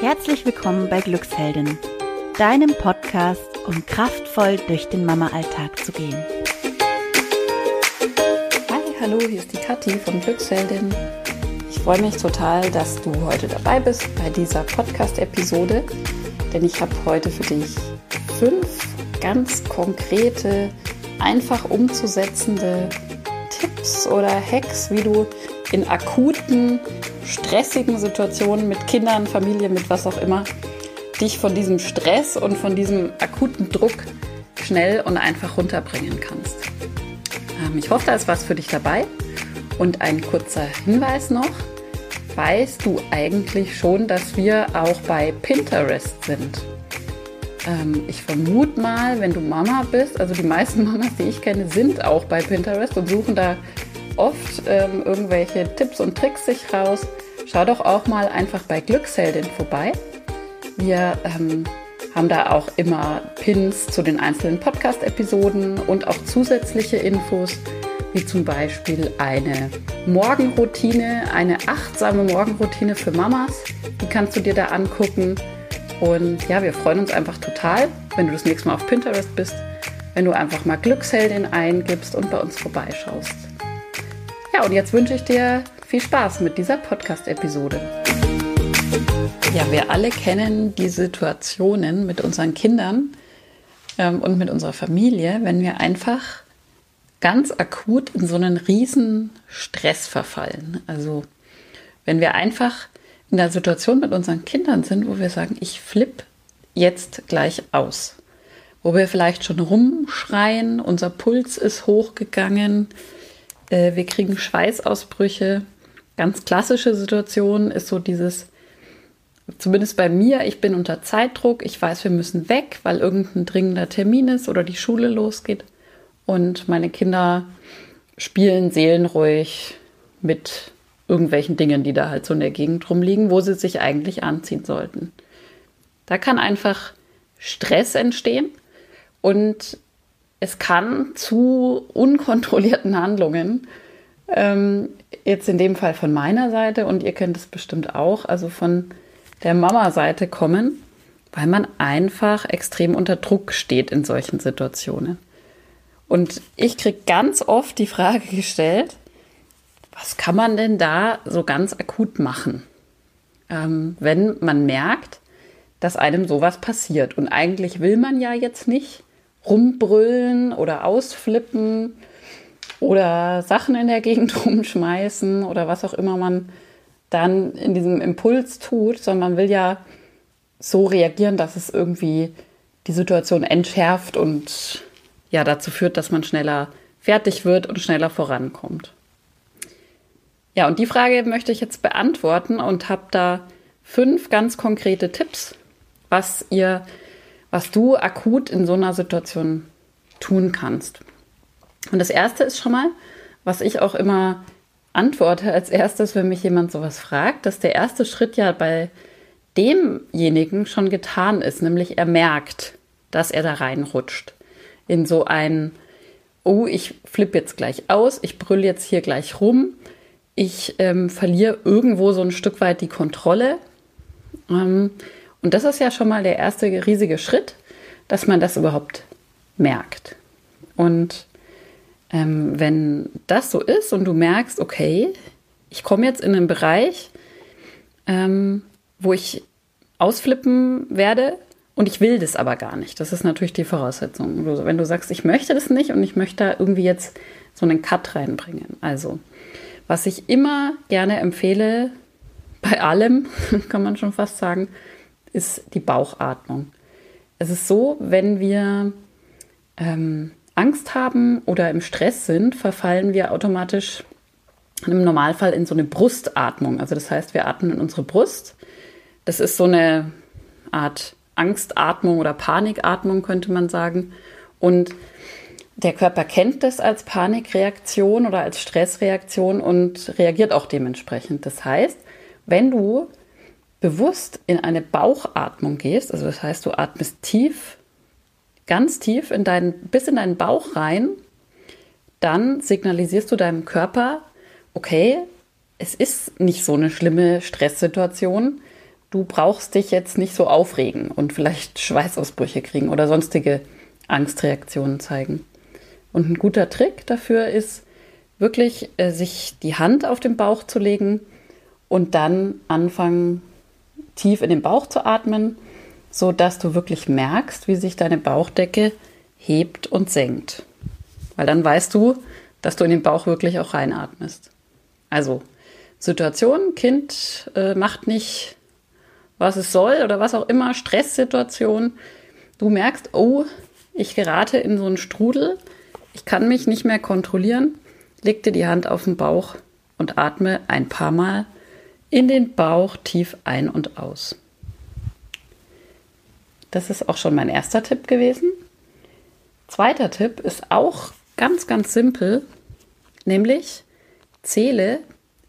Herzlich willkommen bei Glücksheldin, deinem Podcast, um kraftvoll durch den Mama-Alltag zu gehen. Hi, hallo, hier ist die Kathi von Glücksheldin. Ich freue mich total, dass du heute dabei bist bei dieser Podcast-Episode, denn ich habe heute für dich fünf ganz konkrete, einfach umzusetzende Tipps oder Hacks, wie du in akuten stressigen Situationen mit Kindern, Familie, mit was auch immer, dich von diesem Stress und von diesem akuten Druck schnell und einfach runterbringen kannst. Ähm, ich hoffe, da ist was für dich dabei. Und ein kurzer Hinweis noch. Weißt du eigentlich schon, dass wir auch bei Pinterest sind? Ähm, ich vermute mal, wenn du Mama bist, also die meisten Mamas, die ich kenne, sind auch bei Pinterest und suchen da oft ähm, irgendwelche Tipps und Tricks sich raus. Schau doch auch mal einfach bei Glücksheldin vorbei. Wir ähm, haben da auch immer Pins zu den einzelnen Podcast-Episoden und auch zusätzliche Infos, wie zum Beispiel eine Morgenroutine, eine achtsame Morgenroutine für Mamas. Die kannst du dir da angucken. Und ja, wir freuen uns einfach total, wenn du das nächste Mal auf Pinterest bist, wenn du einfach mal Glücksheldin eingibst und bei uns vorbeischaust. Und jetzt wünsche ich dir viel Spaß mit dieser Podcast-Episode. Ja, wir alle kennen die Situationen mit unseren Kindern ähm, und mit unserer Familie, wenn wir einfach ganz akut in so einen riesen Stress verfallen. Also wenn wir einfach in der Situation mit unseren Kindern sind, wo wir sagen, ich flippe jetzt gleich aus. Wo wir vielleicht schon rumschreien, unser Puls ist hochgegangen, äh, wir kriegen Schweißausbrüche. Ganz klassische Situation ist so dieses, zumindest bei mir, ich bin unter Zeitdruck, ich weiß, wir müssen weg, weil irgendein dringender Termin ist oder die Schule losgeht. Und meine Kinder spielen seelenruhig mit irgendwelchen Dingen, die da halt so in der Gegend rumliegen, wo sie sich eigentlich anziehen sollten. Da kann einfach Stress entstehen und es kann zu unkontrollierten Handlungen, ähm, jetzt in dem Fall von meiner Seite und ihr kennt es bestimmt auch, also von der Mama-Seite kommen, weil man einfach extrem unter Druck steht in solchen Situationen. Und ich kriege ganz oft die Frage gestellt, was kann man denn da so ganz akut machen, ähm, wenn man merkt, dass einem sowas passiert. Und eigentlich will man ja jetzt nicht rumbrüllen oder ausflippen oder Sachen in der Gegend rumschmeißen oder was auch immer man dann in diesem Impuls tut, sondern man will ja so reagieren, dass es irgendwie die Situation entschärft und ja dazu führt, dass man schneller fertig wird und schneller vorankommt. Ja, und die Frage möchte ich jetzt beantworten und habe da fünf ganz konkrete Tipps, was ihr was du akut in so einer Situation tun kannst. Und das erste ist schon mal, was ich auch immer antworte als erstes, wenn mich jemand sowas fragt, dass der erste Schritt ja bei demjenigen schon getan ist, nämlich er merkt, dass er da reinrutscht in so ein, oh, ich flippe jetzt gleich aus, ich brülle jetzt hier gleich rum, ich ähm, verliere irgendwo so ein Stück weit die Kontrolle. Ähm, und das ist ja schon mal der erste riesige Schritt, dass man das überhaupt merkt. Und ähm, wenn das so ist und du merkst, okay, ich komme jetzt in einen Bereich, ähm, wo ich ausflippen werde und ich will das aber gar nicht. Das ist natürlich die Voraussetzung. Wenn du sagst, ich möchte das nicht und ich möchte da irgendwie jetzt so einen Cut reinbringen. Also, was ich immer gerne empfehle, bei allem, kann man schon fast sagen, ist die Bauchatmung. Es ist so, wenn wir ähm, Angst haben oder im Stress sind, verfallen wir automatisch im Normalfall in so eine Brustatmung. Also das heißt, wir atmen in unsere Brust. Das ist so eine Art Angstatmung oder Panikatmung, könnte man sagen. Und der Körper kennt das als Panikreaktion oder als Stressreaktion und reagiert auch dementsprechend. Das heißt, wenn du bewusst in eine Bauchatmung gehst, also das heißt, du atmest tief, ganz tief in deinen, bis in deinen Bauch rein, dann signalisierst du deinem Körper, okay, es ist nicht so eine schlimme Stresssituation du brauchst dich jetzt nicht so aufregen und vielleicht Schweißausbrüche kriegen oder sonstige Angstreaktionen zeigen. Und ein guter Trick dafür ist wirklich, äh, sich die Hand auf den Bauch zu legen und dann anfangen, tief in den Bauch zu atmen, so dass du wirklich merkst, wie sich deine Bauchdecke hebt und senkt. Weil dann weißt du, dass du in den Bauch wirklich auch reinatmest. Also Situation, Kind äh, macht nicht, was es soll oder was auch immer, Stresssituation. Du merkst, oh, ich gerate in so einen Strudel, ich kann mich nicht mehr kontrollieren. Leg dir die Hand auf den Bauch und atme ein paar Mal in den Bauch tief ein und aus. Das ist auch schon mein erster Tipp gewesen. Zweiter Tipp ist auch ganz, ganz simpel, nämlich zähle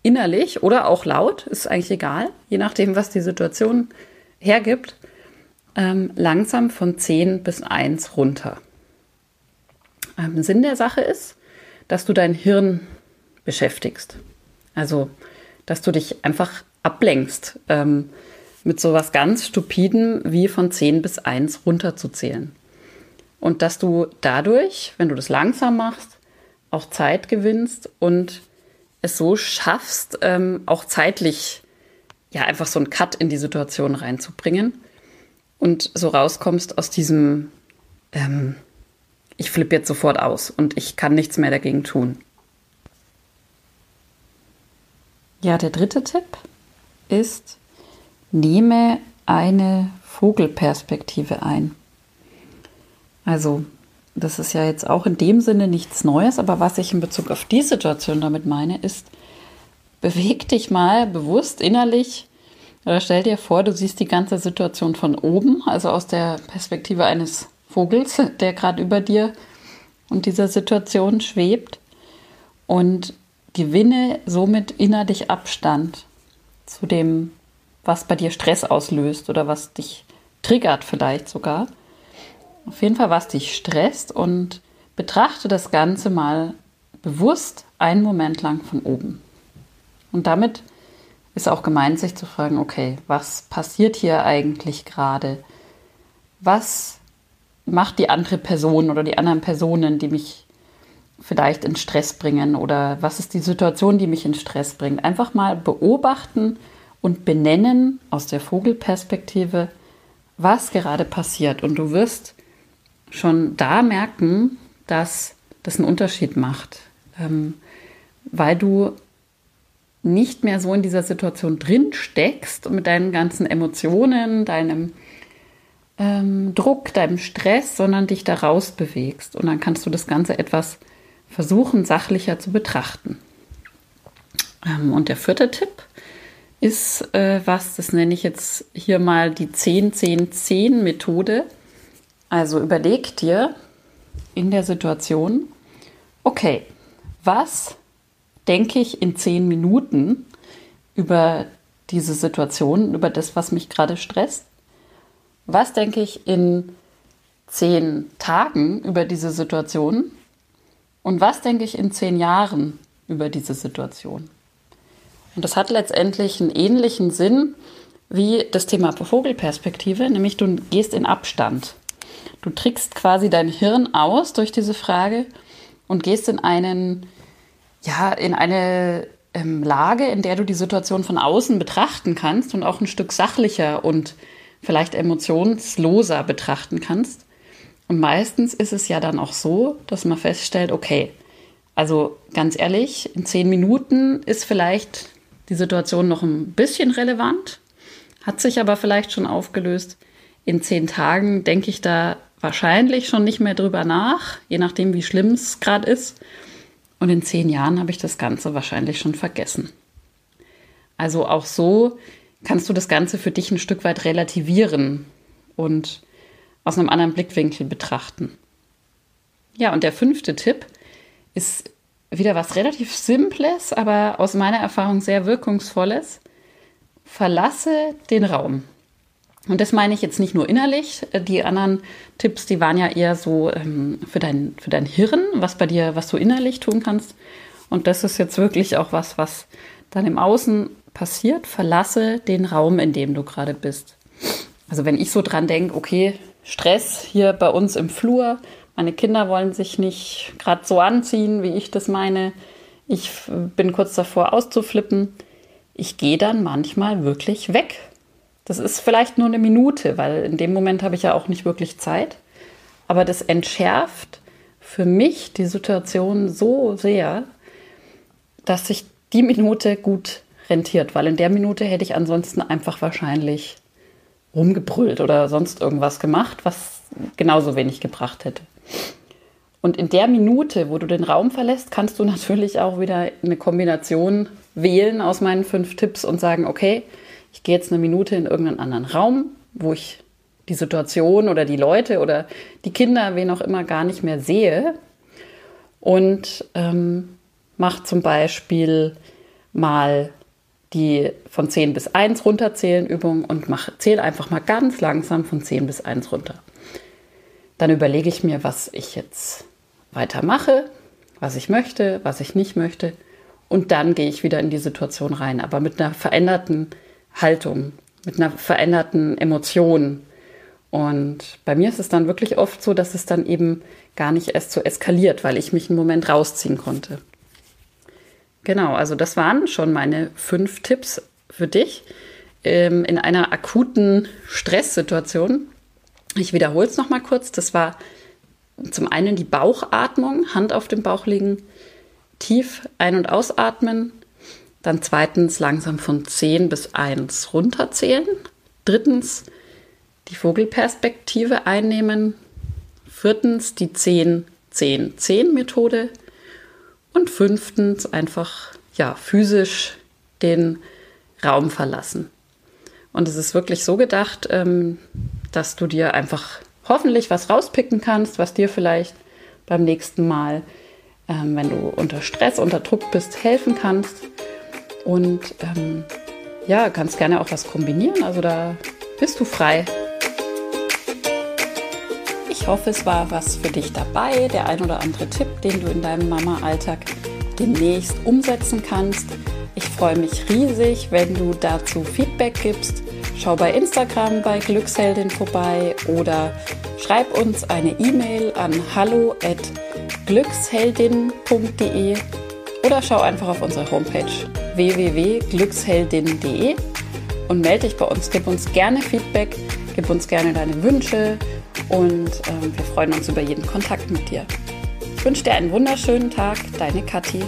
innerlich oder auch laut, ist eigentlich egal, je nachdem, was die Situation hergibt, ähm, langsam von 10 bis 1 runter. Ähm, Sinn der Sache ist, dass du dein Hirn beschäftigst. Also, dass du dich einfach ablenkst ähm, mit so was ganz Stupiden wie von 10 bis 1 runterzuzählen. Und dass du dadurch, wenn du das langsam machst, auch Zeit gewinnst und es so schaffst, ähm, auch zeitlich ja einfach so einen Cut in die Situation reinzubringen und so rauskommst aus diesem, ähm, ich flippe jetzt sofort aus und ich kann nichts mehr dagegen tun. Ja, der dritte Tipp ist, nehme eine Vogelperspektive ein. Also das ist ja jetzt auch in dem Sinne nichts Neues, aber was ich in Bezug auf die Situation damit meine, ist, beweg dich mal bewusst innerlich oder stell dir vor, du siehst die ganze Situation von oben, also aus der Perspektive eines Vogels, der gerade über dir und dieser Situation schwebt und gewinne somit innerlich Abstand zu dem, was bei dir Stress auslöst oder was dich triggert vielleicht sogar auf jeden Fall, was dich stresst und betrachte das Ganze mal bewusst einen Moment lang von oben. Und damit ist auch gemeint, sich zu fragen, okay, was passiert hier eigentlich gerade? Was macht die andere Person oder die anderen Personen, die mich vielleicht in Stress bringen? Oder was ist die Situation, die mich in Stress bringt? Einfach mal beobachten und benennen aus der Vogelperspektive, was gerade passiert. Und du wirst schon da merken, dass das einen Unterschied macht, ähm, weil du nicht mehr so in dieser Situation drin steckst und mit deinen ganzen Emotionen, deinem ähm, Druck, deinem Stress, sondern dich da raus bewegst. Und dann kannst du das Ganze etwas versuchen, sachlicher zu betrachten. Ähm, und der vierte Tipp ist äh, was, das nenne ich jetzt hier mal die 10-10-10-Methode. Also überleg dir in der Situation, okay, was denke ich in zehn Minuten über diese Situation, über das, was mich gerade stresst? Was denke ich in zehn Tagen über diese Situation? Und was denke ich in zehn Jahren über diese Situation? Und das hat letztendlich einen ähnlichen Sinn wie das Thema Vogelperspektive, nämlich du gehst in Abstand. Du trickst quasi dein Hirn aus durch diese Frage und gehst in einen, ja, in eine ähm, Lage, in der du die Situation von außen betrachten kannst und auch ein Stück sachlicher und vielleicht emotionsloser betrachten kannst. Und meistens ist es ja dann auch so, dass man feststellt, okay, also ganz ehrlich, in zehn Minuten ist vielleicht die Situation noch ein bisschen relevant, hat sich aber vielleicht schon aufgelöst. In zehn Tagen denke ich da wahrscheinlich schon nicht mehr drüber nach, je nachdem, wie schlimm es gerade ist. Und in zehn Jahren habe ich das Ganze wahrscheinlich schon vergessen. Also auch so kannst du das Ganze für dich ein Stück weit relativieren und aus einem anderen Blickwinkel betrachten. Ja, und der fünfte Tipp ist wieder was relativ Simples, aber aus meiner Erfahrung sehr Wirkungsvolles. Verlasse den Raum. Und das meine ich jetzt nicht nur innerlich. Die anderen Tipps, die waren ja eher so ähm, für, dein, für dein Hirn, was bei dir, was du innerlich tun kannst. Und das ist jetzt wirklich auch was, was dann im Außen passiert, verlasse den Raum, in dem du gerade bist. Also wenn ich so dran denke, okay, Stress hier bei uns im Flur, meine Kinder wollen sich nicht gerade so anziehen, wie ich das meine, ich bin kurz davor auszuflippen, ich gehe dann manchmal wirklich weg. Das ist vielleicht nur eine Minute, weil in dem Moment habe ich ja auch nicht wirklich Zeit. Aber das entschärft für mich die Situation so sehr, dass sich die Minute gut rentiert, weil in der Minute hätte ich ansonsten einfach wahrscheinlich rumgebrüllt oder sonst irgendwas gemacht, was genauso wenig gebracht hätte. Und in der Minute, wo du den Raum verlässt, kannst du natürlich auch wieder eine Kombination wählen aus meinen fünf Tipps und sagen, okay, ich gehe jetzt eine Minute in irgendeinen anderen Raum, wo ich die Situation oder die Leute oder die Kinder, wen auch immer, gar nicht mehr sehe. Und ähm, mache zum Beispiel mal die von 10 bis 1 runterzählen Übung und zähle einfach mal ganz langsam von 10 bis 1 runter. Dann überlege ich mir, was ich jetzt weitermache, was ich möchte, was ich nicht möchte. Und dann gehe ich wieder in die Situation rein, aber mit einer veränderten Haltung, mit einer veränderten Emotion. Und bei mir ist es dann wirklich oft so, dass es dann eben gar nicht erst so eskaliert, weil ich mich einen Moment rausziehen konnte. Genau, also das waren schon meine fünf Tipps für dich ähm, in einer akuten Stresssituation. Ich wiederhole es nochmal kurz. Das war zum einen die Bauchatmung, Hand auf dem Bauch legen, tief ein- und ausatmen. Dann zweitens langsam von 10 bis 1 runterzählen. Drittens die Vogelperspektive einnehmen. Viertens die 10-10-10-Methode. Und fünftens einfach ja, physisch den Raum verlassen. Und es ist wirklich so gedacht, ähm, dass du dir einfach hoffentlich was rauspicken kannst, was dir vielleicht beim nächsten Mal, ähm, wenn du unter Stress, unter Druck bist, helfen kannst. Und ähm, ja, kannst gerne auch was kombinieren. Also da bist du frei. Ich hoffe, es war was für dich dabei, der ein oder andere Tipp, den du in deinem Mama-Alltag demnächst umsetzen kannst. Ich freue mich riesig, wenn du dazu Feedback gibst. Schau bei Instagram bei Glücksheldin vorbei oder schreib uns eine E-Mail an hallo@glücksheldin.de oder schau einfach auf unsere Homepage www.glücksheldin.de und melde dich bei uns. Gib uns gerne Feedback, gib uns gerne deine Wünsche und ähm, wir freuen uns über jeden Kontakt mit dir. Ich wünsche dir einen wunderschönen Tag, deine Kathi.